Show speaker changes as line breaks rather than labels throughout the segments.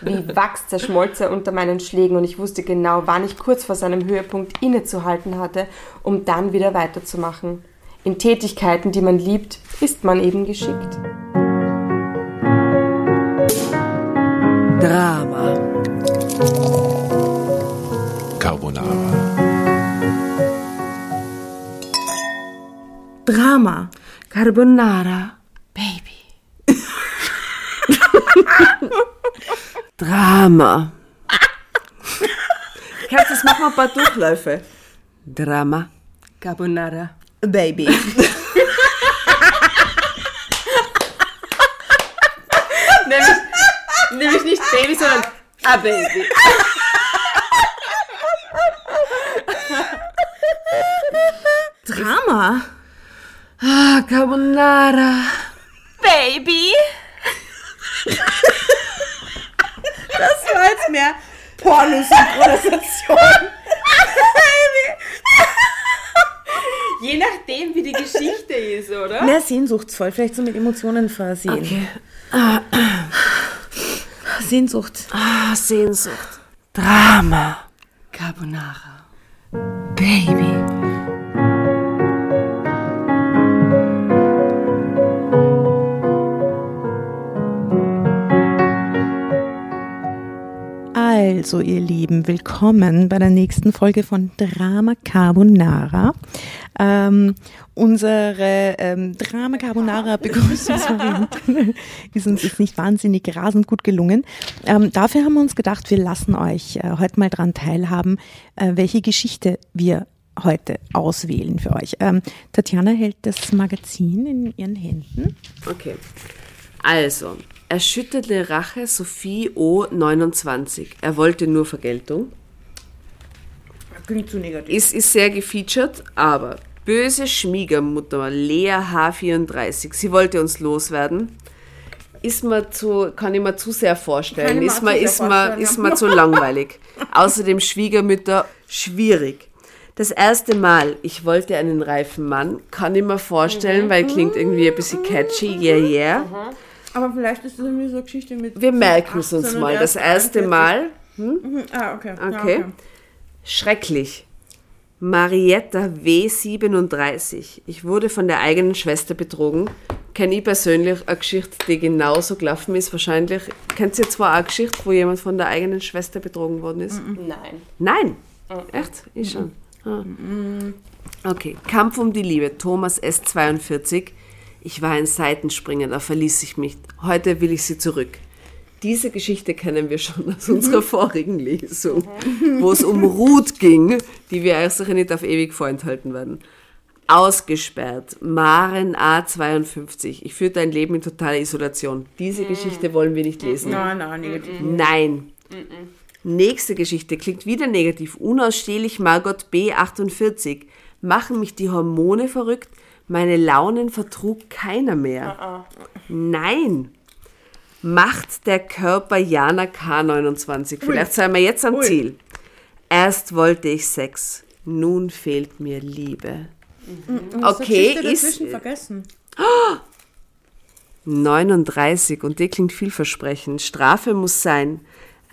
Wie Wachs zerschmolz er unter meinen Schlägen und ich wusste genau, wann ich kurz vor seinem Höhepunkt innezuhalten hatte, um dann wieder weiterzumachen. In Tätigkeiten, die man liebt, ist man eben geschickt.
Drama.
Carbonara.
Drama.
Carbonara. Baby. Drama.
Herz, das machen wir ein paar Durchläufe.
Drama. Carbonara.
Baby.
Nämlich, nämlich nicht Baby, sondern a Baby.
Drama.
Ah, Carbonara.
Baby?
Jetzt mehr Pornosynchronisation.
Je nachdem, wie die Geschichte ist, oder?
Mehr sehnsuchtsvoll, vielleicht so mit Emotionen versehen.
Okay.
Sehnsucht.
Ah, Sehnsucht. Drama. Carbonara. Baby.
Also, ihr Lieben, willkommen bei der nächsten Folge von Drama Carbonara. Ähm, unsere ähm, Drama Carbonara Begrüßungsvariante ist uns jetzt nicht wahnsinnig rasend gut gelungen. Ähm, dafür haben wir uns gedacht, wir lassen euch äh, heute mal dran teilhaben, äh, welche Geschichte wir heute auswählen für euch. Ähm, Tatjana hält das Magazin in ihren Händen.
Okay. Also, erschütterte Rache Sophie O. 29. Er wollte nur Vergeltung.
Klingt zu negativ.
Ist, ist sehr gefeatured, aber böse Schwiegermutter Lea H34. Sie wollte uns loswerden. Ist mir zu, kann ich mir zu sehr vorstellen.
Kann
Ist
sehr
ist
vorstellen,
ist mir zu langweilig. Außerdem Schwiegermütter schwierig. Das erste Mal, ich wollte einen reifen Mann, kann ich mir
Mhm.
vorstellen, weil klingt irgendwie ein bisschen catchy, yeah, yeah.
Aber vielleicht ist das irgendwie so eine Geschichte mit.
Wir merken es uns
18 und
mal. Das
erst
erste
41.
Mal,
Ah, okay. Ja,
Okay. Schrecklich. Marietta W37. Ich wurde von der eigenen Schwester betrogen. Kenne ich persönlich eine Geschichte, die genauso gelaufen ist. Wahrscheinlich. Kennt ihr zwar auch eine Geschichte, wo jemand von der eigenen Schwester betrogen worden ist?
Nein.
Nein. Echt? Ich schon. Ah. Okay. Kampf um die Liebe. Thomas S42. Ich war ein Seitenspringer, da verließ ich mich. Heute will ich sie zurück. Diese Geschichte kennen wir schon aus unserer vorigen Lesung, wo es um Ruth ging, die wir euch sicher nicht auf ewig vorenthalten werden. Ausgesperrt. Maren A52. Ich führte ein Leben in totaler Isolation. Diese Geschichte wollen wir nicht lesen.
Nein, nein, negativ.
Nein. Nächste Geschichte klingt wieder negativ. Unausstehlich Margot B48. Machen mich die Hormone verrückt? Meine Launen vertrug keiner mehr. Nein. Macht der Körper Jana K29. Vielleicht seien wir jetzt am
Ui.
Ziel. Erst wollte ich Sex, nun fehlt mir Liebe. Okay, ist
dazwischen vergessen.
39 und die klingt vielversprechend. Strafe muss sein.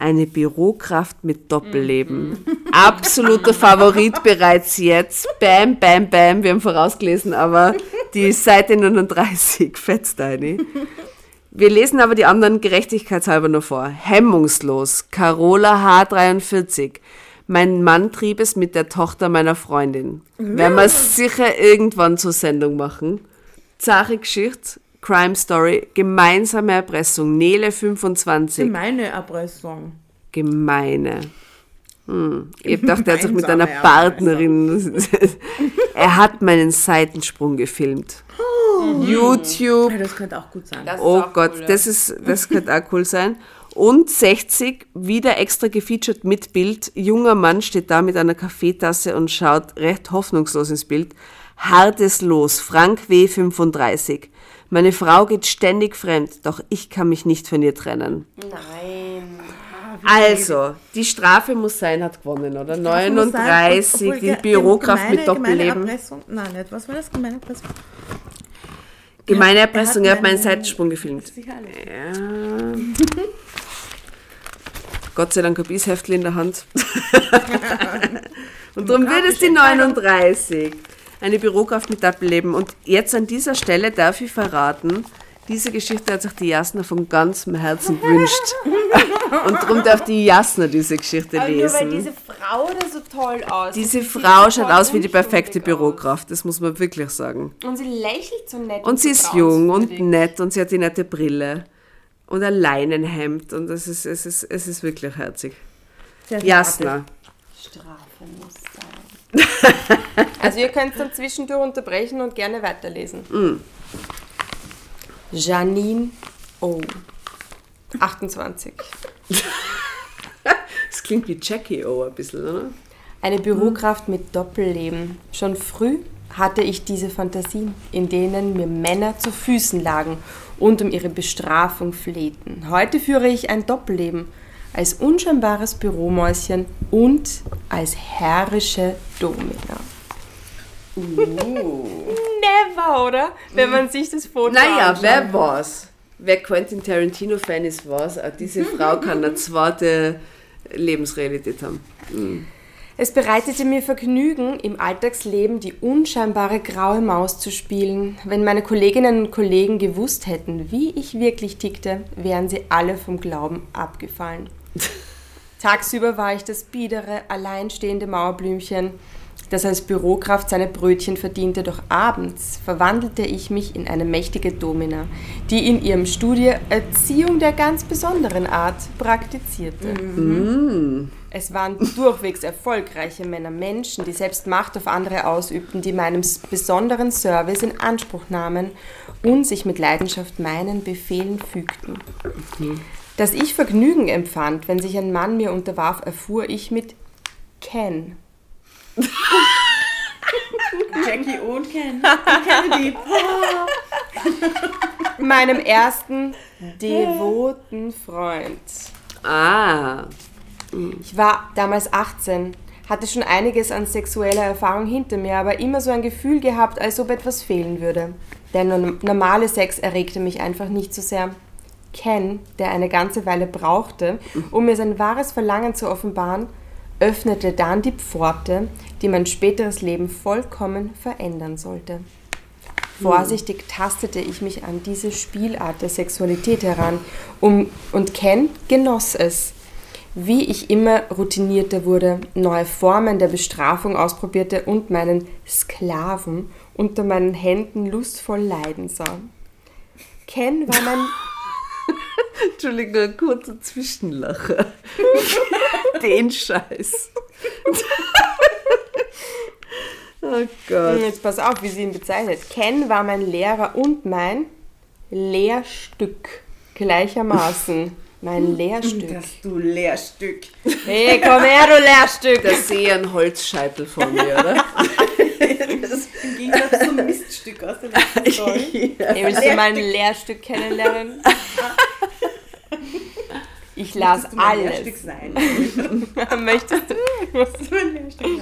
Eine Bürokraft mit Doppelleben. Absoluter Favorit bereits jetzt. Bam, bam, bam. Wir haben vorausgelesen, aber die Seite 39 fetzt eine. Wir lesen aber die anderen gerechtigkeitshalber noch vor. Hemmungslos. Carola H43. Mein Mann trieb es mit der Tochter meiner Freundin. Werden wir sicher irgendwann zur Sendung machen. Zache Geschichte, Crime Story, gemeinsame Erpressung, Nele 25.
Meine Erpressung.
Gemeine. Hm. Ich dachte, er hat sich mit einer Partnerin. er hat meinen Seitensprung gefilmt. YouTube.
Ja, das könnte auch gut sein.
Das
Oh Gott,
cool,
das, ist, das könnte auch cool sein. Und 60, wieder extra gefeatured mit Bild. Junger Mann steht da mit einer Kaffeetasse und schaut recht hoffnungslos ins Bild. Hartes Los, Frank W35. Meine Frau geht ständig fremd, doch ich kann mich nicht von ihr trennen.
Nein.
Also, die Strafe muss sein, hat gewonnen, oder? 39,
Obwohl,
die Bürokraft
gemeine-
mit Doppelleben.
Gemeine. Nein, nicht. Was war das? Gemeine Erpressung?
Gemeine Erpressung,
er hat
meinen Seitensprung gefilmt. Ja. Gott sei Dank habe ich das Heftl in der Hand. und darum wird es die 39. Eine Bürokraft mit Doppelleben. Und jetzt an dieser Stelle darf ich verraten, diese Geschichte hat sich die Jasna von ganzem Herzen gewünscht. Und darum darf die Jasna diese Geschichte
Aber nur weil
lesen.
diese Frau da so toll aussieht.
Diese
Sie
Frau schaut aus wie die perfekte Bürokraft, das muss man wirklich sagen.
Und sie lächelt so nett.
Und sie
so
ist jung und nett und sie hat die nette Brille und ein Leinenhemd und es ist, es ist, es ist wirklich herzig. Jasna.
Strafe muss. also ihr könnt dann zwischendurch unterbrechen und gerne weiterlesen.
Mm.
Janine O. 28.
Das klingt wie Jackie O ein bisschen, oder?
Eine Bürokraft mit Doppelleben. Schon früh hatte ich diese Fantasien, in denen mir Männer zu Füßen lagen und um ihre Bestrafung flehten. Heute führe ich ein Doppelleben als unscheinbares Büromäuschen und als herrische Domina. Never, oder? Wenn man sich das Foto
Naja,
anschaut.
wer war's? Wer Quentin Tarantino-Fan ist, weiß, auch diese Frau kann eine zweite Lebensrealität haben.
Es bereitete mir Vergnügen, im Alltagsleben die unscheinbare graue Maus zu spielen. Wenn meine Kolleginnen und Kollegen gewusst hätten, wie ich wirklich tickte, wären sie alle vom Glauben abgefallen. Tagsüber war ich das biedere, alleinstehende Mauerblümchen, das als Bürokraft seine Brötchen verdiente, doch abends verwandelte ich mich in eine mächtige Domina, die in ihrem Studie Erziehung der ganz besonderen Art praktizierte. Es waren durchwegs erfolgreiche Männer, Menschen, die selbst Macht auf andere ausübten, die meinem s- besonderen Service in Anspruch nahmen und sich mit Leidenschaft meinen Befehlen fügten. Dass ich Vergnügen empfand, wenn sich ein Mann mir unterwarf, erfuhr ich mit Ken.
Jackie und Ken. Kennedy.
meinem ersten devoten Freund.
Ah,
Ich war damals 18, hatte schon einiges an sexueller Erfahrung hinter mir, aber immer so ein Gefühl gehabt, als ob etwas fehlen würde. Der norm- normale Sex erregte mich einfach nicht so sehr. Ken, der eine ganze Weile brauchte, um mir sein wahres Verlangen zu offenbaren, öffnete dann die Pforte, die mein späteres Leben vollkommen verändern sollte. Vorsichtig tastete ich mich an diese Spielart der Sexualität heran um, und Ken genoss es. Wie ich immer routinierter wurde, neue Formen der Bestrafung ausprobierte und meinen Sklaven unter meinen Händen lustvoll leiden sah. Ken war mein
Entschuldigung, ein kurzer Zwischenlacher. Den Scheiß. oh Gott.
Jetzt pass auf, wie sie ihn bezeichnet. Ken war mein Lehrer und mein Lehrstück gleichermaßen. Mein Lehrstück.
Das du Lehrstück.
Hey, komm her, du Lehrstück!
Da sehe ich einen Holzscheitel vor mir, oder?
Im Gegensatz zum Miststück aus der letzten Story.
Hey, willst du mein Lehrstück kennenlernen? Ich las
Möchtest
alles.
Sein?
Möchtest du?
Möchtest du mein sein?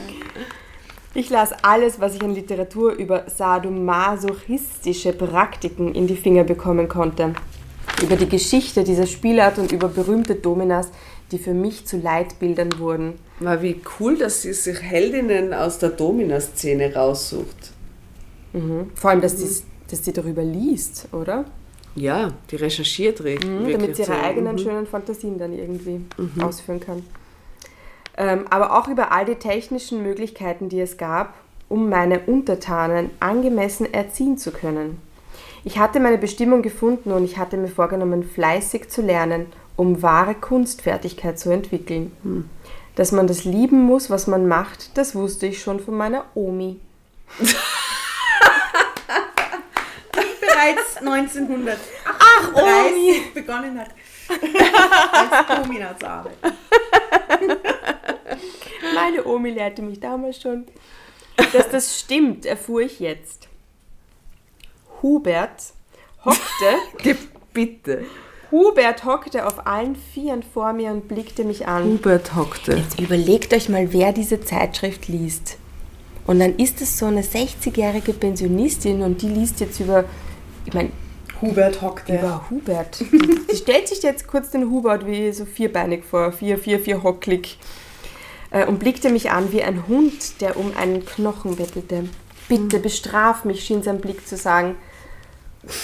Ich las alles, was ich an Literatur über sadomasochistische Praktiken in die Finger bekommen konnte. Über die Geschichte dieser Spielart und über berühmte Dominas, die für mich zu Leitbildern wurden.
Mal wie cool, dass sie sich Heldinnen aus der Domina-Szene raussucht.
Vor allem, dass, die, dass die darüber liest, oder?
Ja, die recherchiert re-
Mhm, damit sie ihre
so.
eigenen
Mhm.
schönen Fantasien dann irgendwie ausführen kann. Ähm, aber auch über all die technischen Möglichkeiten, die es gab, um meine Untertanen angemessen erziehen zu können. Ich hatte meine Bestimmung gefunden und ich hatte mir vorgenommen, fleißig zu lernen, um wahre Kunstfertigkeit zu entwickeln. Dass man das lieben muss, was man macht, das wusste ich schon von meiner Omi.
Bereits 1930 Ach, begonnen hat, als Domina zu arbeiten.
Meine Omi lehrte mich damals schon. Dass das stimmt, erfuhr ich jetzt. Hubert hockte,
Bitte.
Hubert hockte auf allen Vieren vor mir und blickte mich an.
Hubert hockte.
Jetzt überlegt euch mal, wer diese Zeitschrift liest. Und dann ist es so eine 60-jährige Pensionistin und die liest jetzt über, ich meine,
Hubert hockte.
Über Hubert. Die stellt sich jetzt kurz den Hubert wie so vierbeinig vor, vier, vier, vier hocklig, äh, und blickte mich an wie ein Hund, der um einen Knochen bettelte. Bitte bestraf mich, schien sein Blick zu sagen.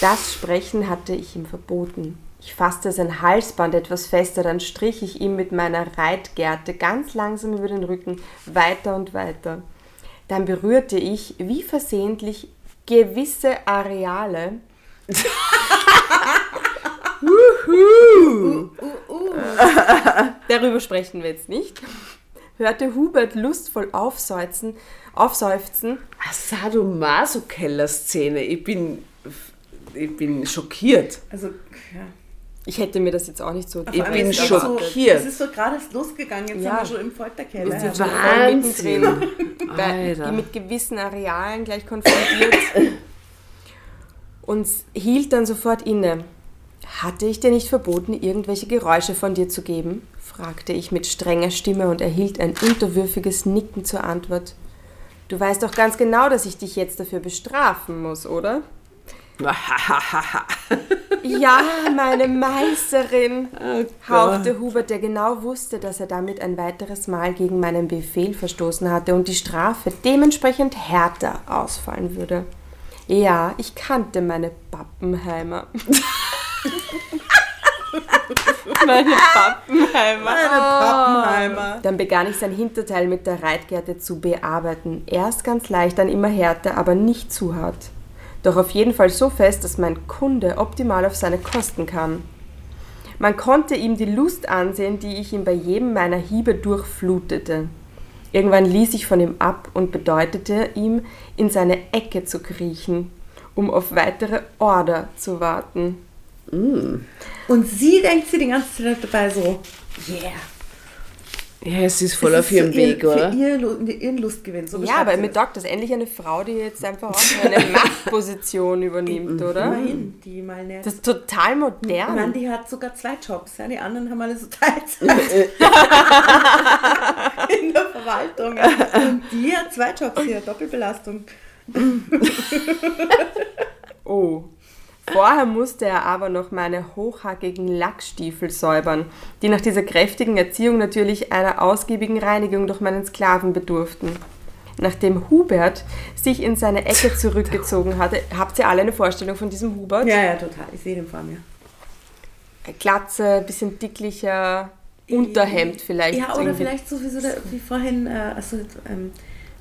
Das Sprechen hatte ich ihm verboten. Ich fasste sein Halsband etwas fester, dann strich ich ihm mit meiner Reitgerte ganz langsam über den Rücken weiter und weiter. Dann berührte ich, wie versehentlich, gewisse Areale. Darüber sprechen wir jetzt nicht. Hörte Hubert lustvoll aufseufzen, aufseufzen
Sadomaso-Keller-Szene. Ich bin, ich bin schockiert.
Also, ja.
Ich hätte mir das jetzt auch nicht so.
Ich bin
ist es
schockiert.
So, es ist so gerade losgegangen, jetzt
Ja.
sind wir schon im Folterkeller.
Wir sind
Ja.
schon
Wahnsinn.
mittendrin. Bei-
Alter.
Die mit gewissen Arealen gleich konfrontiert. Und hielt dann sofort inne. Hatte ich dir nicht verboten, irgendwelche Geräusche von dir zu geben? fragte ich mit strenger Stimme und erhielt ein unterwürfiges Nicken zur Antwort. Du weißt doch ganz genau, dass ich dich jetzt dafür bestrafen muss, oder? Ja, meine Meisterin, hauchte Hubert, der genau wusste, dass er damit ein weiteres Mal gegen meinen Befehl verstoßen hatte und die Strafe dementsprechend härter ausfallen würde. Ja, ich kannte meine Pappenheimer. meine Pappenheimer.
Eine Pappenheimer.
Dann begann ich sein Hinterteil mit der Reitgerte zu bearbeiten. Erst ganz leicht, dann immer härter, aber nicht zu hart. Doch auf jeden Fall so fest, dass mein Kunde optimal auf seine Kosten kam. Man konnte ihm die Lust ansehen, die ich ihm bei jedem meiner Hiebe durchflutete. Irgendwann ließ ich von ihm ab und bedeutete ihm, in seine Ecke zu kriechen, um auf weitere Order zu warten.
Und sie denkt sie die ganze Zeit dabei so, yeah.
Ja, es ist voll
Es
auf
ist
ihrem Weg,
ihr,
oder?
Für ihr, Lu- ihren Lustgewinn. So
Ja, aber
sie
mir
das.
taugt das endlich eine Frau, die jetzt einfach auch eine Machtposition übernimmt, oder?
Immerhin, die mal näher.
Das ist total
Ich meine,
modern.
die hat sogar zwei Jobs. Ja, die anderen haben alle so Teilzeit in der Verwaltung. Und die hat zwei Jobs hier, Doppelbelastung.
Oh. Vorher musste er aber noch meine hochhackigen Lackstiefel säubern, die nach dieser kräftigen Erziehung natürlich einer ausgiebigen Reinigung durch meinen Sklaven bedurften. Nachdem Hubert sich in seine Ecke zurückgezogen hatte, habt ihr alle eine Vorstellung von diesem Hubert?
Ja, ja, total. Ich sehe den vor mir.
Glatze, bisschen dicklicher, Unterhemd vielleicht.
Ja, oder
irgendwie.
vielleicht so wie, so der, wie vorhin, äh, also, ähm,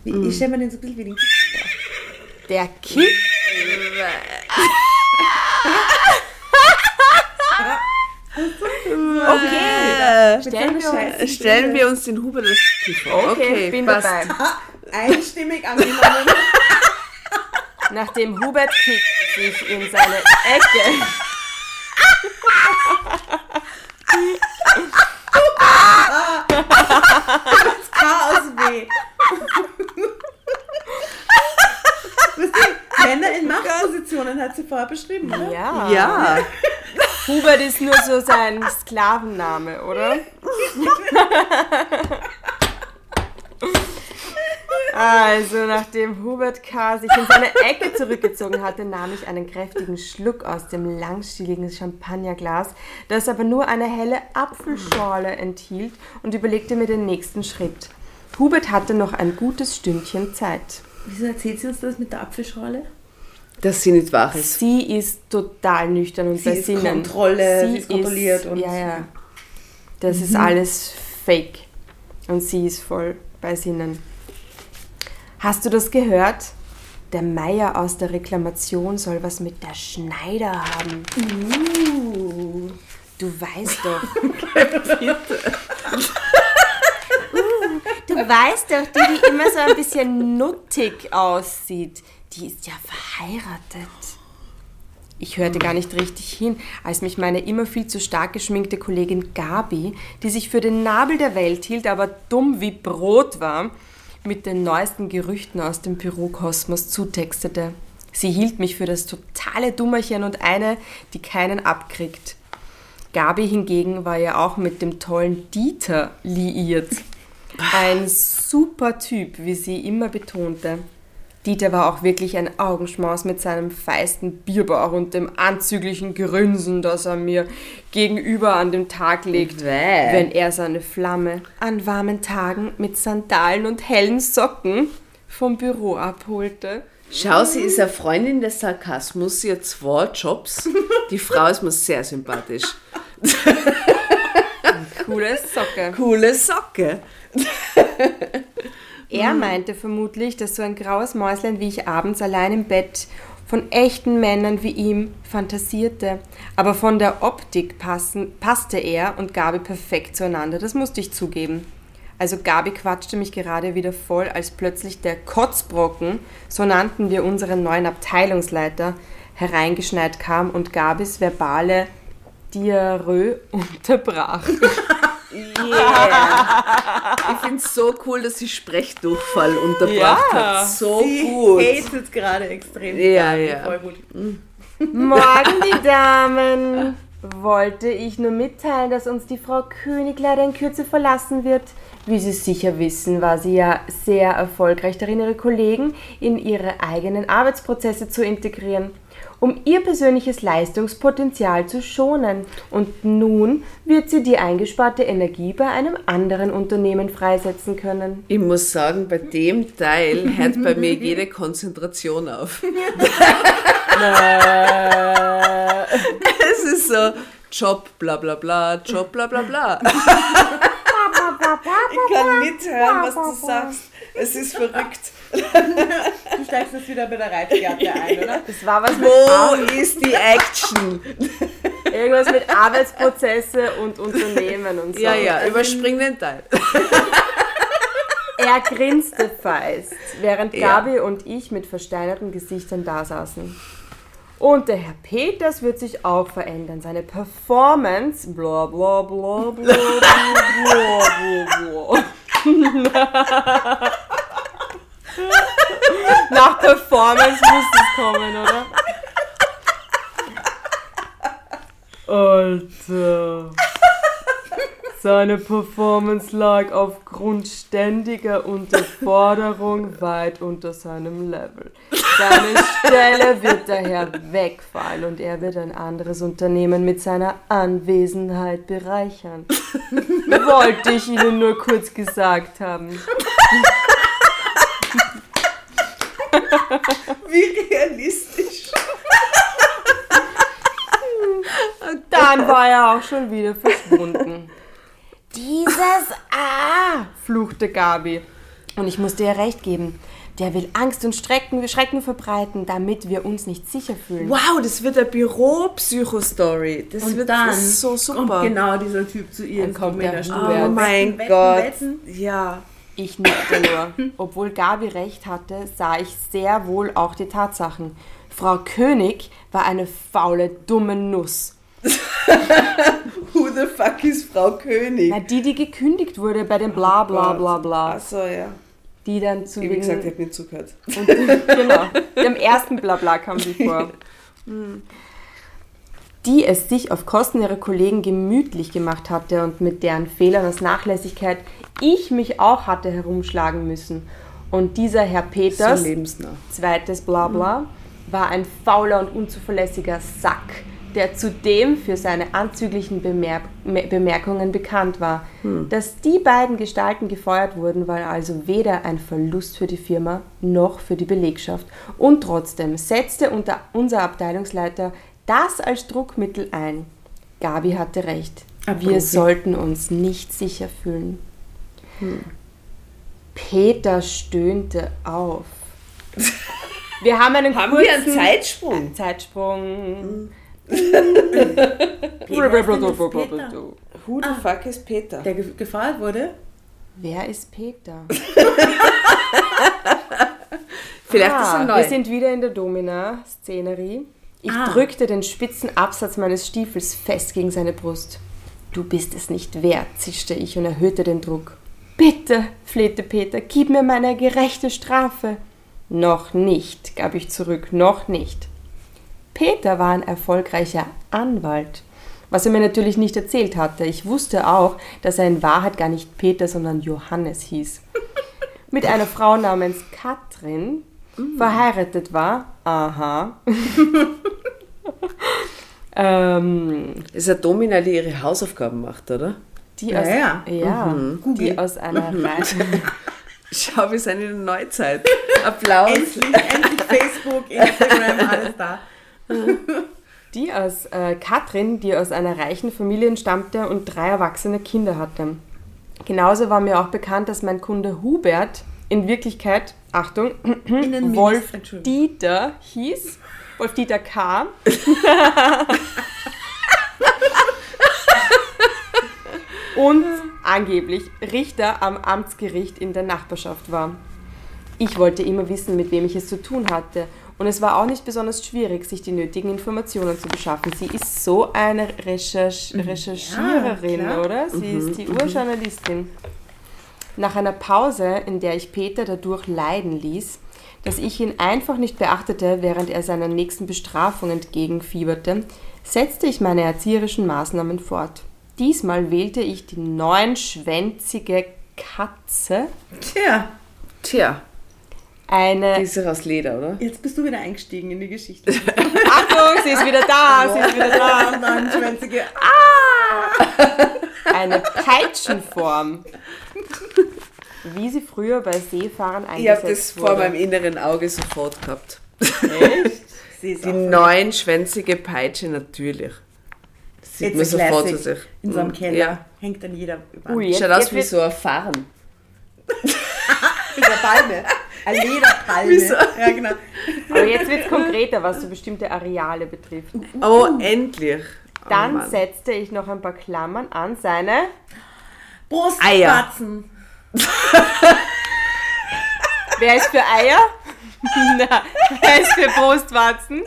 wie, ich stelle mir den so ein bisschen wie den Kick vor.
Der Kick. Okay. Stellen wir uns-
Stellen wir uns den Hubert als Kick vor.
Okay, bin
passt.
dabei.
Einstimmig angenommen.
Nachdem Hubert Kick sich in seine Ecke.
Chaos weh. Männer in Machtpositionen hat sie vorher beschrieben, oder?
Ja.
Ja,
Hubert ist nur so sein Sklavenname, oder? Also, nachdem Hubert K. sich in seine Ecke zurückgezogen hatte, nahm ich einen kräftigen Schluck aus dem langstieligen Champagnerglas, das aber nur eine helle Apfelschorle enthielt, und überlegte mir den nächsten Schritt. Hubert hatte noch ein gutes Stündchen Zeit.
Wieso erzählt sie uns das mit der Apfelschorle?
dass sie nicht wach ist.
Sie ist total nüchtern und
Sie
bei
ist
Sinnen.
Kontrolle, sie ist kontrolliert und-
ja, ja. Das ist alles Fake und sie ist voll bei Sinnen. Hast du das gehört? Der Meier aus der Reklamation soll was mit der Schneider haben.
Uh.
Du weißt doch. Du weißt doch, die, die immer so ein bisschen nuttig aussieht, die ist ja verheiratet. Ich hörte gar nicht richtig hin, als mich meine immer viel zu stark geschminkte Kollegin Gabi, die sich für den Nabel der Welt hielt, aber dumm wie Brot war, mit den neuesten Gerüchten aus dem Bürokosmos zutextete. Sie hielt mich für das totale Dummerchen und eine, die keinen abkriegt. Gabi hingegen war ja auch mit dem tollen Dieter liiert. Ein super Typ, wie sie immer betonte. Dieter war auch wirklich ein Augenschmaus mit seinem feisten Bierbauch und dem anzüglichen Grünsen, das er mir gegenüber an den Tag legt,
Bäh.
wenn er seine Flamme an warmen Tagen mit Sandalen und hellen Socken vom Büro abholte.
Schau, sie ist eine Freundin des Sarkasmus, sie hat zwei Jobs. Die Frau ist mir sehr sympathisch.
Coole Socke.
Coole Socke.
Er meinte vermutlich, dass so ein graues Mäuslein wie ich abends allein im Bett von echten Männern wie ihm fantasierte. Aber von der Optik passen, passte er und Gabi perfekt zueinander, das musste ich zugeben. Also Gabi quatschte mich gerade wieder voll, als plötzlich der Kotzbrocken, so nannten wir unseren neuen Abteilungsleiter, hereingeschneit kam und Gabis verbale Diarrhoe unterbrach.
Ich finde es so cool, dass sie Sprechdurchfall unterbracht
Ja.
hat. So gut.
hatet gerade extrem.
Ja, ja.
Voll gut.
Morgen, die Damen. Wollte ich nur mitteilen, dass uns die Frau König leider in Kürze verlassen wird. Wie Sie sicher wissen, war sie ja sehr erfolgreich darin, ihre Kollegen in ihre eigenen Arbeitsprozesse zu integrieren, um ihr persönliches Leistungspotenzial zu schonen. Und nun wird sie die eingesparte Energie bei einem anderen Unternehmen freisetzen können.
Ich muss sagen, bei dem Teil hört bei mir jede Konzentration auf. es ist so Job, bla bla bla, Job, bla bla bla. Ich kann mithören, was du sagst. Es ist verrückt.
Du steigst jetzt wieder bei der Reitgerte ein, oder?
Das war was mit
Wo ist die Action?
irgendwas mit Arbeitsprozesse und Unternehmen und so.
Ja, ja, überspring den Teil.
Er grinste feist, während
Ja.
Gabi und ich mit versteinerten Gesichtern da saßen. Und der Herr Peters wird sich auch verändern. Seine Performance, bla bla bla bla bla bla bla. Nach Performance muss es kommen, oder? Alter. Seine Performance lag aufgrund ständiger Unterforderung weit unter seinem Level. Seine Stelle wird daher wegfallen und er wird ein anderes Unternehmen mit seiner Anwesenheit bereichern. Wollte ich Ihnen nur kurz gesagt haben.
Wie realistisch.
Dann war er auch schon wieder verschwunden. Dieses A, fluchte Gabi. Und ich musste ihr recht geben. Der will Angst und Schrecken, Schrecken verbreiten, damit wir uns nicht sicher fühlen.
Wow, das wird eine Büro-Psycho-Story. Das
Und
wird
dann
das ist so
kommt
super.
genau dieser Typ zu ihr
Dann
ins
kommt der
Combiner-Studio.
Huber.
Oh mein
Wetten,
Gott.
Wetten,
Ja.
Ich nickte nur. Obwohl Gabi recht hatte, sah ich sehr wohl auch die Tatsachen. Frau König war eine faule, dumme Nuss.
Who the fuck ist Frau König?
Na, die, die gekündigt wurde bei dem Bla bla bla bla.
Achso, ja.
Die dann zu
Wie gesagt, ich habe nicht zugehört.
Und, genau, dem ersten Blabla kam sie vor. Die es sich auf Kosten ihrer Kollegen gemütlich gemacht hatte und mit deren Fehlern aus Nachlässigkeit ich mich auch hatte herumschlagen müssen. Und dieser Herr
So
Peters,
lebensnah.
zweites Blabla, war ein fauler und unzuverlässiger Sack, der zudem für seine anzüglichen Bemer Me- Bemerkungen bekannt war. Dass die beiden Gestalten gefeuert wurden, war also weder ein Verlust für die Firma noch für die Belegschaft. Und trotzdem setzte unter unser Abteilungsleiter das als Druckmittel ein. Gabi hatte recht.
Ein
Wir sollten uns nicht sicher fühlen. Peter stöhnte auf. Wir haben einen
Haben
kurzen
wir einen Zeitsprung?
Zeitsprung.
Who the fuck ist Peter?
Der ge gefeuert wurde?
Wer ist Peter?
Vielleicht ist
Ah,
er neu.
wir sind wieder in der Domina-Szenerie. Ich
Ah.
drückte den spitzen Absatz meines Stiefels fest gegen seine Brust. Du bist es nicht wert, zischte ich und erhöhte den Druck. Bitte, flehte Peter, gib mir meine gerechte Strafe. Noch nicht, gab ich zurück, noch nicht. Peter war ein erfolgreicher Anwalt, was er mir natürlich nicht erzählt hatte. Ich wusste auch, dass er in Wahrheit gar nicht Peter, sondern Johannes hieß. Mit einer Frau namens Katrin verheiratet war. Aha. ähm,
ist eine Domina, die ihre Hausaufgaben macht, oder?
die
Ja,
aus,
ja.
ja, die aus einer Reihe.
Schau, wir sind in der Neuzeit. Applaus.
Endlich, endlich Facebook, Instagram, alles da.
Die aus äh, Katrin, die aus einer reichen Familie entstammte und drei erwachsene Kinder hatte. Genauso war mir auch bekannt, dass mein Kunde Hubert in Wirklichkeit, Achtung, Wolf. Dieter hieß. Wolf Dieter K. und angeblich Richter am Amtsgericht in der Nachbarschaft war. Ich wollte immer wissen, mit wem ich es zu tun hatte. Und es war auch nicht besonders schwierig, sich die nötigen Informationen zu beschaffen. Sie ist so eine Recherch Recherchiererin,
klar.
oder? Sie ist die Urjournalistin. Nach einer Pause, in der ich Peter dadurch leiden ließ, dass ich ihn einfach nicht beachtete, während er seiner nächsten Bestrafung entgegenfieberte, setzte ich meine erzieherischen Maßnahmen fort. Diesmal wählte ich die neunschwänzige Katze,
Tja,
Tja,
eine
die ist ja aus Leder, oder?
jetzt bist du wieder eingestiegen in die Geschichte.
Achtung, sie ist wieder da, sie ist wieder da.
Neunschwänzige.
Eine Peitschenform. Wie sie früher bei Seefahrern
Ich habe das
eingesetzt
vor
wurde.
meinem inneren Auge sofort gehabt.
Echt?
Sie ist
Die neunschwänzige Peitsche natürlich. Das sieht
It's
man
a
sofort zu sich.
in so einem
Mhm.
Keller.
Ja.
Hängt dann jeder über.
Ui,
Schaut aus wie so ein Farn.
Mit der Palme. Eine Lederpalme.
Wieso?
Ja, genau.
aber jetzt wird es konkreter, was so bestimmte Areale betrifft.
Oh, endlich. Oh,
Dann
Mann.
setzte ich noch ein paar Klammern an seine
Brustwarzen.
Wer ist für Eier? Na, wer ist für Brustwarzen?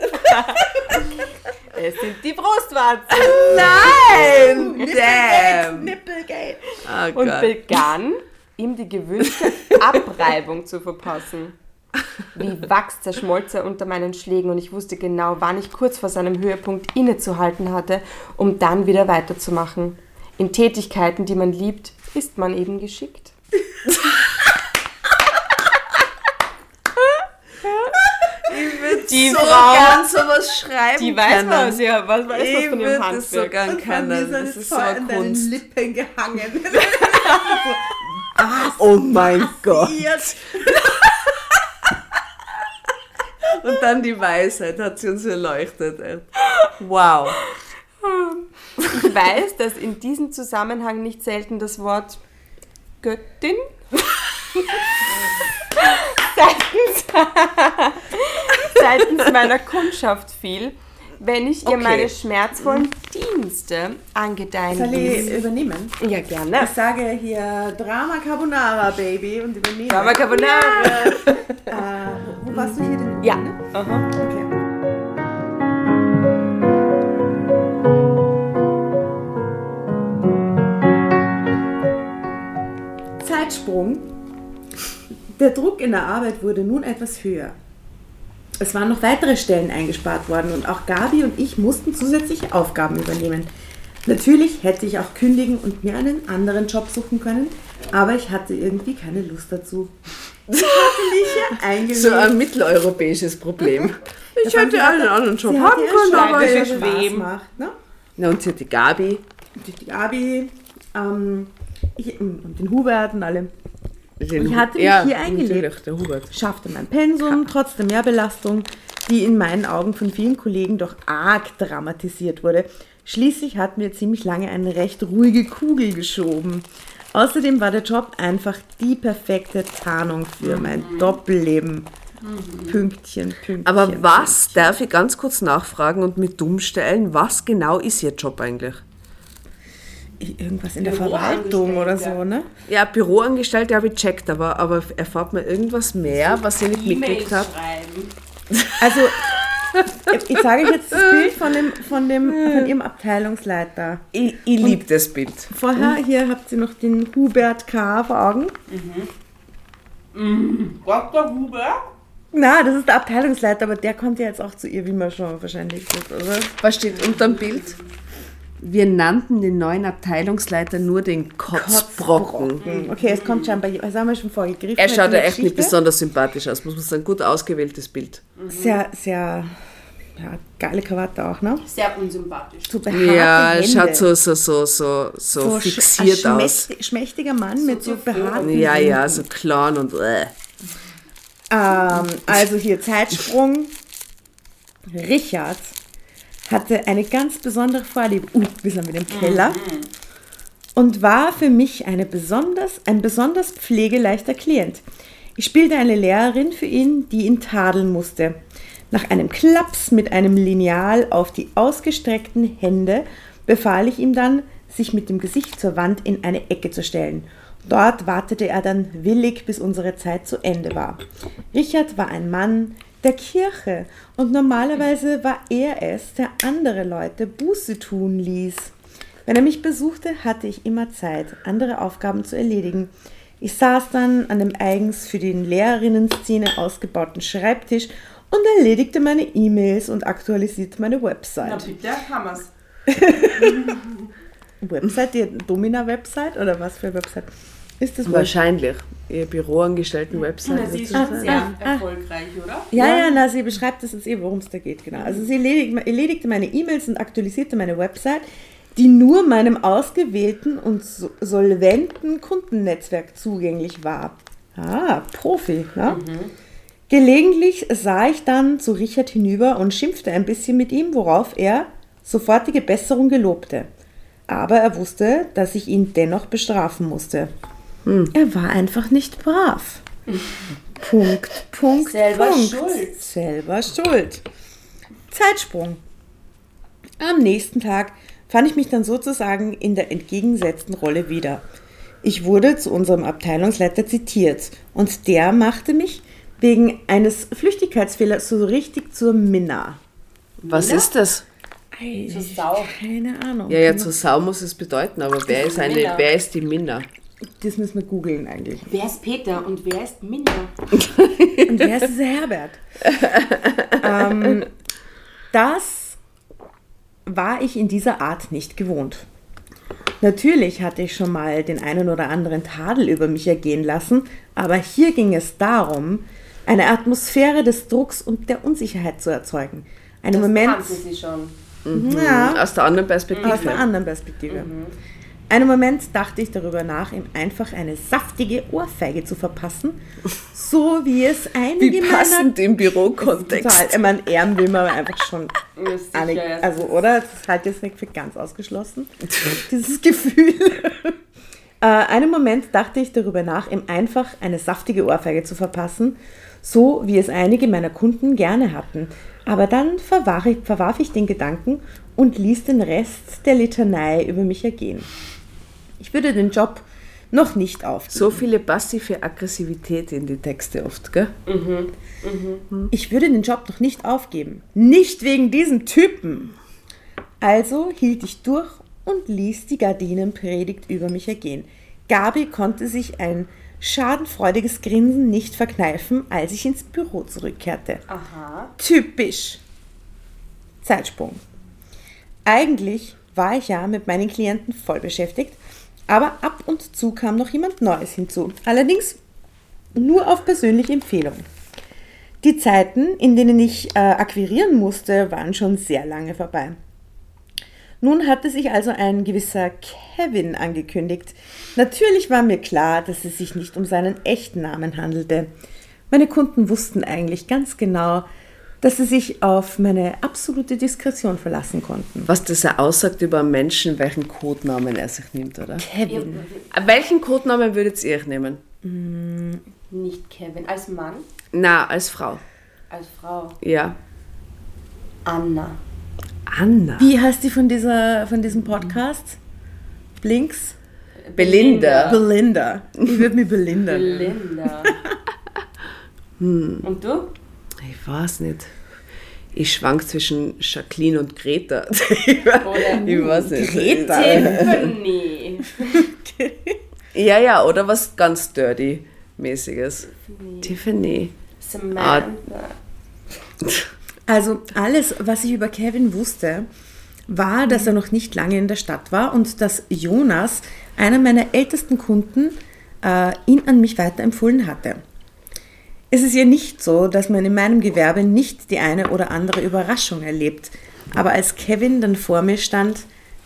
es sind die Brustwarzen.
Nein!
Nippelgate.
Damn!
Nippelgate.
Oh
Und
Gott.
begann, ihm die gewünschte Abreibung zu verpassen. Wie Wachs zerschmolz er unter meinen Schlägen und ich wusste genau, wann ich kurz vor seinem Höhepunkt innezuhalten hatte, um dann wieder weiterzumachen. In Tätigkeiten, die man liebt, ist man eben geschickt. Die
so
Frau,
gern sowas schreiben
die weiß
können.
was, ja, was weiß was
Ich
von ihrem
würde das so
Handwerk.
gern
Und von mir
können. Das ist so eine
an deinen
Kunst.
Lippen gehangen.
Oh mein Gott. Und dann die Weisheit hat sie uns erleuchtet. Wow.
Ich weiß, dass in diesem Zusammenhang nicht selten das Wort Göttin seitens, seitens meiner Kundschaft fiel, wenn ich ihr
Okay.
meine schmerzvollen Dienste angedeihen
Soll ich übernehmen?
Ja, gerne.
Ich sage hier Drama Carbonara, Baby, und übernehme.
Drama Carbonara.
Äh, wo warst du hier denn?
Ja.
Ne?
Aha.
Okay. Zeitsprung. Der Druck in der Arbeit wurde nun etwas höher. Es waren noch weitere Stellen eingespart worden und auch Gabi und ich mussten zusätzliche Aufgaben übernehmen. Natürlich hätte ich auch kündigen und mir einen anderen Job suchen können, aber ich hatte irgendwie keine Lust dazu. Ich hatte mich hier eingelegt.
So ein mitteleuropäisches Problem. Ich
Ja,
hätte einen anderen Job
Sie
haben können, aber
Spaß
Wem?
macht. Ne?
Na, und sie hat die Gabi.
Durch die Gabi ähm, ich, und den Hubert und alle.
Den
Ich hatte mich
ja,
hier eingelegt.
Natürlich, der Hubert.
Schaffte mein Pensum trotz der Mehrbelastung, die in meinen Augen von vielen Kollegen doch arg dramatisiert wurde. Schließlich hatten wir ziemlich lange eine recht ruhige Kugel geschoben. Außerdem war der Job einfach die perfekte Tarnung für mein Doppelleben. Pünktchen, Pünktchen.
Aber was,
Pünktchen.
darf ich ganz kurz nachfragen und mit dumm stellen, was genau ist Ihr Job eigentlich?
Irgendwas in der Verwaltung oder so, ne?
Ja, Büroangestellte habe ich checkt, aber, aber erfahrt man irgendwas mehr, was ich nicht mitgekriegt habe?
Also, ich zeige euch jetzt das Bild von, dem, von, dem, von ihrem Abteilungsleiter.
Ich, ich liebe das Bild.
Vorher, hier habt ihr noch den Hubert K. vor Augen.
Dr. Huber?
Na, das ist der Abteilungsleiter, aber der kommt ja jetzt auch zu ihr, wie man schon wahrscheinlich ist, oder?
Was steht unter dem Bild? Wir nannten den neuen Abteilungsleiter nur den Kotzbrocken.
Hm, Okay, es kommt schon bei, das haben wir schon vorgegriffen.
Er schaut ja echt nicht besonders sympathisch aus, muss man sagen. Gut ausgewähltes Bild.
Sehr, sehr, ja, geile Krawatte auch, ne?
Sehr unsympathisch.
So behaarte
Ja,
Hände.
schaut so, so, so, so, so,
So sch-
fixiert
ein
aus.
schmächtig- Schmächtiger Mann mit so behaarten
Ja, ja, so Clown und äh.
Ähm, also hier Zeitsprung. Richard hatte eine ganz besondere Vorliebe. Uh, wir sind wieder im Keller. Und war für mich eine besonders, ein besonders pflegeleichter Klient. Ich spielte eine Lehrerin für ihn, die ihn tadeln musste. Nach einem Klaps mit einem Lineal auf die ausgestreckten Hände befahl ich ihm dann, sich mit dem Gesicht zur Wand in eine Ecke zu stellen. Dort wartete er dann willig, bis unsere Zeit zu Ende war. Richard war ein Mann der Kirche und normalerweise war er es, der andere Leute Buße tun ließ. Wenn er mich besuchte, hatte ich immer Zeit, andere Aufgaben zu erledigen. Ich saß dann an dem eigens für die Lehrerinnen-Szene ausgebauten Schreibtisch und erledigte meine E-Mails und aktualisierte meine Website.
bitte, Hammers.
Website, die Domina-Website oder was für Website? Ist das wohl?
Ihr Büroangestellten-Website.
Sie
wird
ist
so
schon
sein.
sehr
Ah.
erfolgreich, oder?
Ja, ja, na, sie beschreibt das jetzt eh, worum es da geht, genau. Also sie erledigt, erledigte meine E-Mails und aktualisierte meine Website, die nur meinem ausgewählten und so- solventen Kundennetzwerk zugänglich war. Ah, Profi, ja? Gelegentlich sah ich dann zu Richard hinüber und schimpfte ein bisschen mit ihm, worauf er sofortige Besserung gelobte. Aber er wusste, dass ich ihn dennoch bestrafen musste. Er war einfach nicht brav. Punkt, Punkt,
Selber
Punkt.
schuld.
Selber schuld. Zeitsprung. Am nächsten Tag fand ich mich dann sozusagen in der entgegengesetzten Rolle wieder. Ich wurde zu unserem Abteilungsleiter zitiert und der machte mich wegen eines Flüchtigkeitsfehlers so richtig zur Minna.
Was ist das?
Zur Sau.
Keine Ahnung.
Ja, ja, zur Sau muss es bedeuten, aber wer ist, eine,
Minna.
wer ist die Minna?
Das müssen wir googeln eigentlich.
Wer ist Peter und wer ist Minna?
Und wer ist dieser Herbert? ähm, das war ich in dieser Art nicht gewohnt. Natürlich hatte ich schon mal den einen oder anderen Tadel über mich ergehen lassen, aber hier ging es darum, eine Atmosphäre des Drucks und der Unsicherheit zu erzeugen. Einen Moment,
Kannte sie schon.
ja,
Aus der anderen
aus
Perspektive.
einer anderen Perspektive. Einen Moment dachte ich darüber nach, ihm einfach eine saftige Ohrfeige zu verpassen, so wie es einige
Wie passend im Bürokontext.
Total. Ich meine, Ehren will man einfach schon. Alle, also, oder? Das ist halt jetzt nicht für ganz ausgeschlossen. Dieses Gefühl. äh, einen Moment dachte ich darüber nach, ihm einfach eine saftige Ohrfeige zu verpassen, so wie es einige meiner Kunden gerne hatten. Aber dann verwarf ich, verwarf ich den Gedanken und ließ den Rest der Litanei über mich ergehen. Ich würde den Job noch nicht aufgeben.
So viele passive Aggressivität in die Texte oft, gell?
Ich würde den Job noch nicht aufgeben. Nicht wegen diesem Typen. Also hielt ich durch und ließ die Gardinenpredigt über mich ergehen. Gabi konnte sich ein schadenfreudiges Grinsen nicht verkneifen, als ich ins Büro zurückkehrte.
Aha.
Typisch. Zeitsprung. Eigentlich war ich ja mit meinen Klienten voll beschäftigt, aber ab und zu kam noch jemand Neues hinzu. Allerdings nur auf persönliche Empfehlung. Die Zeiten, in denen ich äh, akquirieren musste, waren schon sehr lange vorbei. Nun hatte sich also ein gewisser Kevin angekündigt. Natürlich war mir klar, dass es sich nicht um seinen echten Namen handelte. Meine Kunden wussten eigentlich ganz genau, dass sie sich auf meine absolute Diskretion verlassen konnten.
Was das ja aussagt über einen Menschen, welchen Codenamen er sich nimmt, oder?
Kevin.
Welchen Codenamen würdet ihr euch nehmen?
Nicht Kevin. Als Mann?
Na, als Frau.
Als Frau?
Ja.
Anna.
Anna.
Wie heißt die von, dieser, von diesem Podcast? Blinks?
Belinda.
Belinda. Ich würde mich Belinda nennen.
Belinda.
Hm.
Und du?
Ich weiß nicht. Ich schwank zwischen Jacqueline und Greta.
Oder
ich weiß nicht.
Greta.
Tiffany.
Ja, ja, oder was ganz Dirty-mäßiges. Tiffany.
Samantha.
Also alles, was ich über Kevin wusste, war, dass er noch nicht lange in der Stadt war und dass Jonas, einer meiner ältesten Kunden, äh, ihn an mich weiterempfohlen hatte. Es ist ja nicht so, dass man in meinem Gewerbe nicht die eine oder andere Überraschung erlebt. Aber als Kevin dann vor mir stand,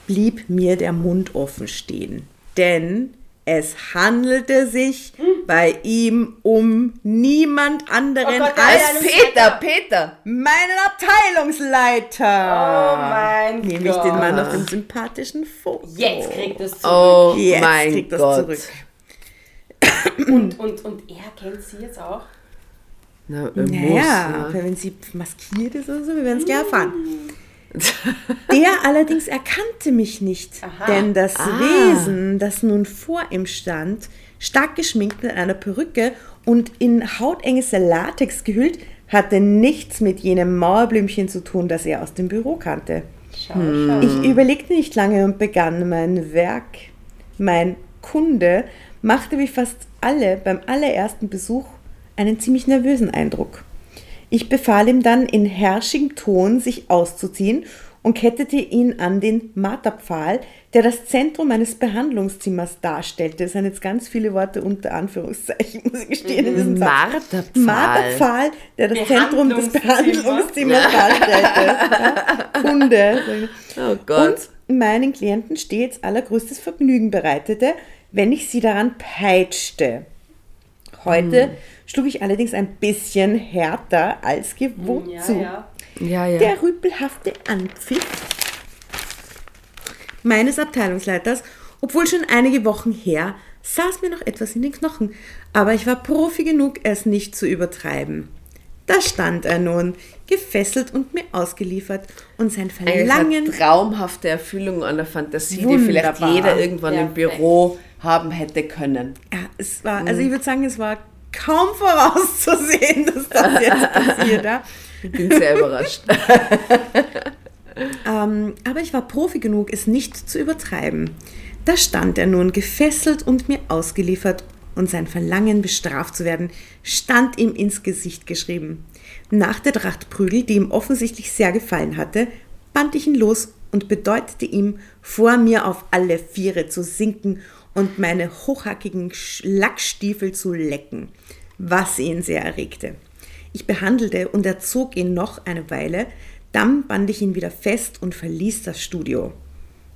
blieb mir der Mund offen stehen. Denn es handelte sich bei ihm um niemand anderen
Oh Gott,
als
Peter, Peter.
meinen Abteilungsleiter.
Oh mein
Nämlich
Gott.
den Mann auf dem sympathischen Foto.
Jetzt kriegt es zurück.
Oh
Jetzt
mein
kriegt das
Gott.
zurück.
Und, und, und er kennt sie jetzt auch.
Na, er
Naja,
muss, ne?
wenn sie maskiert ist oder so, wir werden es gleich erfahren. Der allerdings erkannte mich nicht,
Aha.
denn das
Ah.
Wesen, das nun vor ihm stand, stark geschminkt mit einer Perücke und in hautenges Latex gehüllt, hatte nichts mit jenem Mauerblümchen zu tun, das er aus dem Büro kannte.
Schau, schau.
Ich überlegte nicht lange und begann mein Werk. Mein Kunde machte wie fast alle beim allerersten Besuch einen ziemlich nervösen Eindruck. Ich befahl ihm dann in herrschigem Ton, sich auszuziehen und kettete ihn an den Marterpfahl, der das Zentrum meines Behandlungszimmers darstellte. Das sind jetzt ganz viele Worte unter Anführungszeichen, muss ich gestehen. in diesem Satz.
Marterpfahl.
Marterpfahl, der das Zentrum des
Behandlungszimmer.
Behandlungszimmers darstellte. Ja. Kunde.
Oh Gott.
Und meinen Klienten stets allergrößtes Vergnügen bereitete, wenn ich sie daran peitschte. Heute schlug ich allerdings ein bisschen härter als gewohnt
Ja,
zu.
ja.
Ja, ja.
Der rüpelhafte Anpfiff meines Abteilungsleiters, obwohl schon einige Wochen her, saß mir noch etwas in den Knochen, aber ich war Profi genug, es nicht zu übertreiben. Da stand er nun, gefesselt und mir ausgeliefert, und sein Verlangen
eine traumhafte Erfüllung einer Fantasie, die vielleicht
Wunderbar.
jeder irgendwann im
Perfekt.
Büro haben hätte können.
Ja, es war, also ich würde sagen, es war kaum vorauszusehen, dass das jetzt passiert. Ja.
Ich bin sehr überrascht.
Ähm, aber ich war Profi genug, es nicht zu übertreiben. Da stand er nun gefesselt und mir ausgeliefert und sein Verlangen, bestraft zu werden, stand ihm ins Gesicht geschrieben. Nach der Tracht Prügel, die ihm offensichtlich sehr gefallen hatte, band ich ihn los und bedeutete ihm, vor mir auf alle Viere zu sinken und meine hochhackigen Lackstiefel zu lecken, was ihn sehr erregte. Ich behandelte und erzog ihn noch eine Weile, dann band ich ihn wieder fest und verließ das Studio.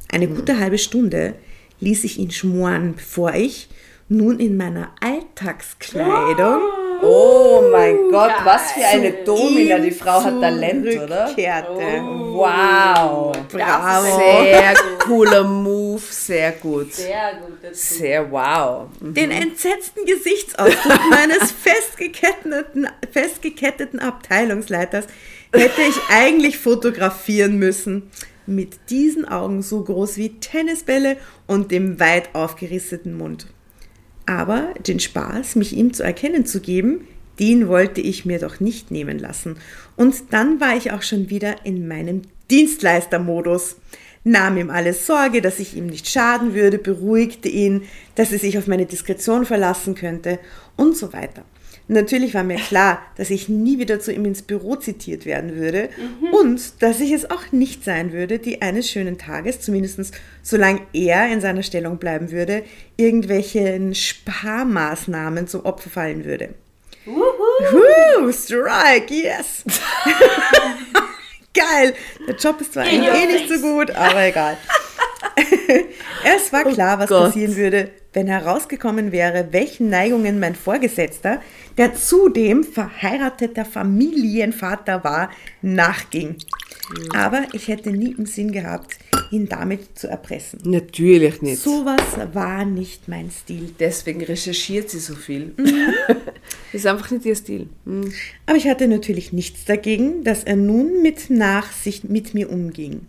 Eine gute halbe Stunde ließ ich ihn schmoren, bevor ich, nun in meiner Alltagskleidung,
Oh mein Gott, was für eine
Geil.
Domina. Die Frau hat Talent, oder?
zurückkehrte.
Wow.
Bravo.
Sehr cooler Move, sehr gut.
Sehr gut.
Sehr wow.
Den entsetzten Gesichtsausdruck meines festgeketteten, festgeketteten Abteilungsleiters hätte ich eigentlich fotografieren müssen. Mit diesen Augen so groß wie Tennisbälle und dem weit aufgerissenen Mund. Aber den Spaß, mich ihm zu erkennen zu geben, den wollte ich mir doch nicht nehmen lassen. Und dann war ich auch schon wieder in meinem Dienstleistermodus. Nahm ihm alle Sorge, dass ich ihm nicht schaden würde, beruhigte ihn, dass er sich auf meine Diskretion verlassen könnte und so weiter. Natürlich war mir klar, dass ich nie wieder zu ihm ins Büro zitiert werden würde und dass ich es auch nicht sein würde, die eines schönen Tages, zumindest solange er in seiner Stellung bleiben würde, irgendwelchen Sparmaßnahmen zum Opfer fallen würde. Woo, Strike, yes! Geil! Der Job ist zwar eh nicht so gut, aber egal. es war klar, was
Gott.
passieren würde, wenn herausgekommen wäre, welchen Neigungen mein Vorgesetzter, der zudem verheirateter Familienvater war, nachging. Aber ich hätte nie im Sinn gehabt, ihn damit zu erpressen.
Natürlich nicht.
Sowas war nicht mein Stil.
Deswegen recherchiert sie so viel.
Mhm.
Das ist einfach nicht ihr Stil. Hm.
Aber ich hatte natürlich nichts dagegen, dass er nun mit Nachsicht mit mir umging.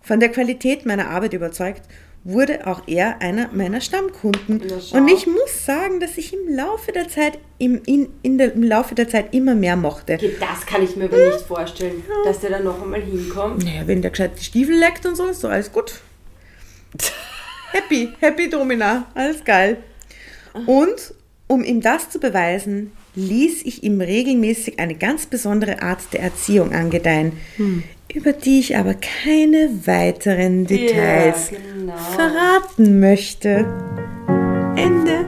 Von der Qualität meiner Arbeit überzeugt, wurde auch er einer meiner Stammkunden. Und ich muss sagen, dass ich im Laufe der Zeit, im, in, in der, im Laufe der Zeit immer mehr mochte.
Das kann ich mir aber nicht vorstellen, dass der da noch einmal hinkommt.
Naja, wenn der gescheit die Stiefel leckt und so, ist doch alles gut. Happy, happy Domina, alles geil. Und um ihm das zu beweisen, ließ ich ihm regelmäßig eine ganz besondere Art der Erziehung angedeihen. Über die ich aber keine weiteren Details
Ja, genau.
verraten möchte. Ende.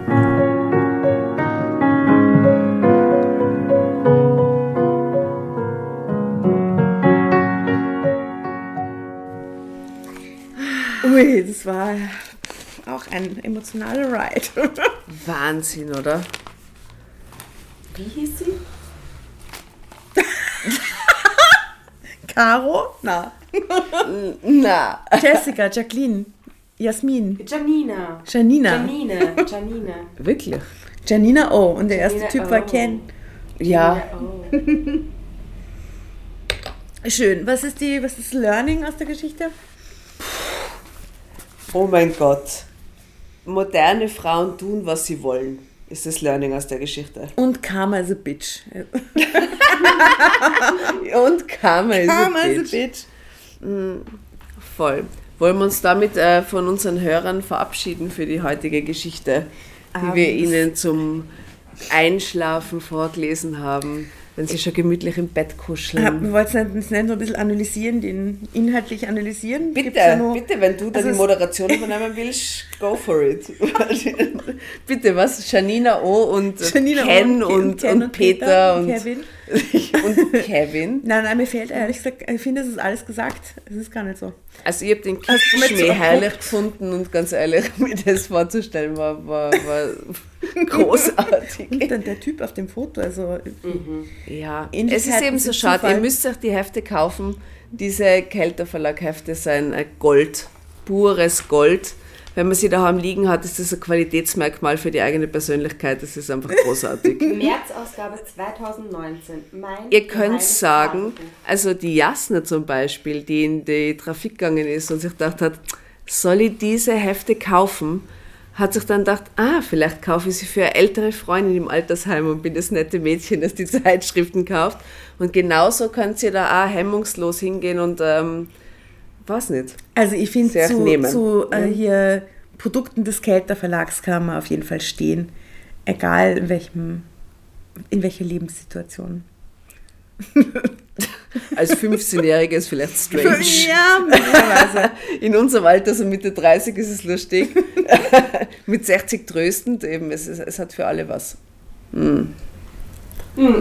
Ui, das war auch ein emotionaler Ride.
Wahnsinn, oder?
Wie hieß sie?
Caro? Na.
Na.
Jessica, Jacqueline, Jasmin,
Janina.
Janina.
Janine. Janine.
Wirklich?
Janina O. Und der erste
Janina
Typ war
O.
Ken.
Ja.
Oh.
Schön. Was ist die, was ist das Learning aus der Geschichte?
Oh mein Gott. Moderne Frauen tun, was sie wollen, ist das Learning aus der Geschichte.
Und Karma is a bitch.
Und Karma ist
Karma
a
is a
bitch.
bitch.
Voll. Wollen wir uns damit äh, von unseren Hörern verabschieden für die heutige Geschichte, die
Ah,
wir ihnen zum Einschlafen vorgelesen haben, wenn sie schon gemütlich im Bett kuscheln.
Wir wollten es nicht so ein bisschen analysieren, den inhaltlich analysieren.
Bitte,
noch-
bitte, wenn du da
Also
die Moderation übernehmen willst, go for it. bitte, was? Janina O und
Janina O
Ken
und-
und,
Ken
und,
und
Peter,
Peter und
und
Kevin.
Und Kevin.
Nein, nein, mir fehlt ehrlich gesagt, ich finde, es ist alles gesagt. Es ist gar nicht so.
Also ich habe den
Hast du mit
Kitzschmäh
so
herrlich gefunden und ganz ehrlich, mir das vorzustellen, war, war, war großartig.
Und dann der Typ auf dem Foto, also
Ja,
Ähnlichkeiten
es ist eben so schade. Ihr müsst euch die Hefte kaufen. Diese Kelter Verlag Hefte sind Gold, pures Gold. Wenn man sie daheim liegen hat, ist das ein Qualitätsmerkmal für die eigene Persönlichkeit. Das ist einfach großartig.
März-Ausgabe 2019. Mein
Ihr könnt sagen,
Tagebuch.
also die Jasna zum Beispiel, die in die Trafik gegangen ist und sich gedacht hat, soll ich diese Hefte kaufen? Hat sich dann gedacht, ah, vielleicht kaufe ich sie für eine ältere Freundin im Altersheim und bin das nette Mädchen, das die Zeitschriften kauft. Und genauso könnt ihr da auch hemmungslos hingehen und, ähm, weiß nicht.
Also ich finde,
Sehr
zu,
nehmen.
zu äh, hier Produkten des Kelter Verlags kann man auf jeden Fall stehen. Egal in welchem, in welcher Lebenssituation.
Als 15-Jährige ist vielleicht strange.
Ja, möglicherweise.
In unserem Alter, so Mitte 30, ist es lustig. Mit 60 tröstend, eben, es, ist, es hat für alle was.
Hm,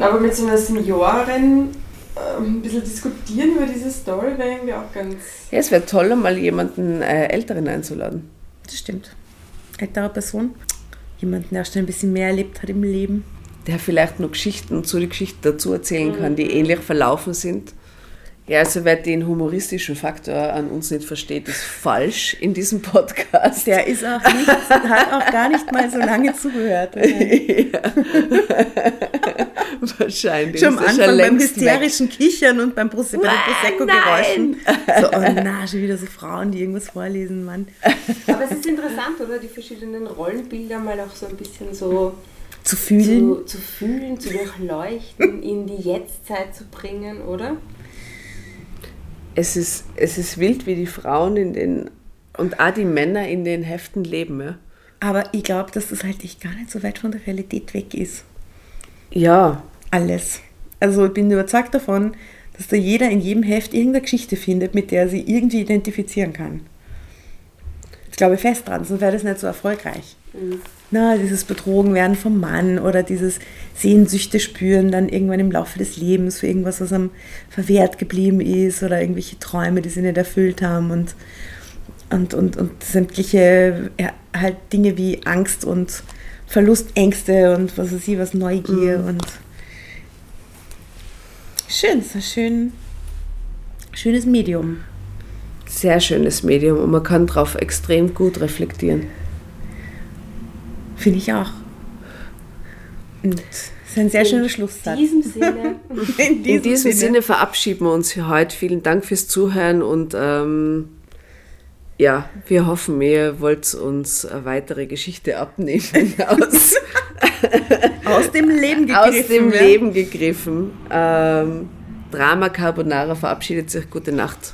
aber mit so einer Seniorin ein bisschen diskutieren über diese Story wäre irgendwie auch ganz.
Ja, es wäre toll, mal jemanden äh, Älteren einzuladen.
Das stimmt. Ältere Person. Jemanden, der schon ein bisschen mehr erlebt hat im Leben.
Der vielleicht noch Geschichten zu die Geschichten dazu erzählen kann, die ähnlich verlaufen sind. Ja, also wer den humoristischen Faktor an uns nicht versteht, ist falsch in diesem Podcast.
Der ist auch nicht, hat auch gar nicht mal so lange zugehört.
Wahrscheinlich.
Schon am Anfang beim
längst weg.
hysterischen Kichern und beim den Prosecco-Geräuschen. So, oh na, schon wieder so Frauen, die irgendwas vorlesen, Mann.
Aber es ist interessant, oder? Die verschiedenen Rollenbilder mal auch so ein bisschen so
Zu fühlen.
zu, zu fühlen, zu durchleuchten, in die Jetztzeit zu bringen, oder?
Es ist, es ist wild, wie die Frauen in den und auch die Männer in den Heften leben. Ja.
Aber ich glaube, dass das halt echt gar nicht so weit von der Realität weg ist.
ja,
Alles. Also ich bin überzeugt davon, dass da jeder in jedem Heft irgendeine Geschichte findet, mit der er sich irgendwie identifizieren kann. Ich glaube fest dran, sonst wäre das nicht so erfolgreich. Na, dieses Betrogenwerden vom Mann oder dieses Sehnsüchte spüren dann irgendwann im Laufe des Lebens für irgendwas, was einem verwehrt geblieben ist oder irgendwelche Träume, die sie nicht erfüllt haben und, und, und, und sämtliche ja, halt Dinge wie Angst und Verlustängste und was weiß ich, was Neugier und schön, es ist ein schön, schönes Medium.
Sehr schönes Medium und man kann darauf extrem gut reflektieren.
Finde ich auch. Und es ist ein sehr schöner Schlusssatz.
In diesem Sinne.
In
In diesem Sinne verabschieden wir uns für heute. Vielen Dank fürs Zuhören und ähm, ja, wir hoffen, ihr wollt uns eine weitere Geschichte abnehmen aus,
aus dem Leben gegriffen.
aus dem
ja.
Leben gegriffen. Ähm, Drama Carbonara verabschiedet sich. Gute Nacht.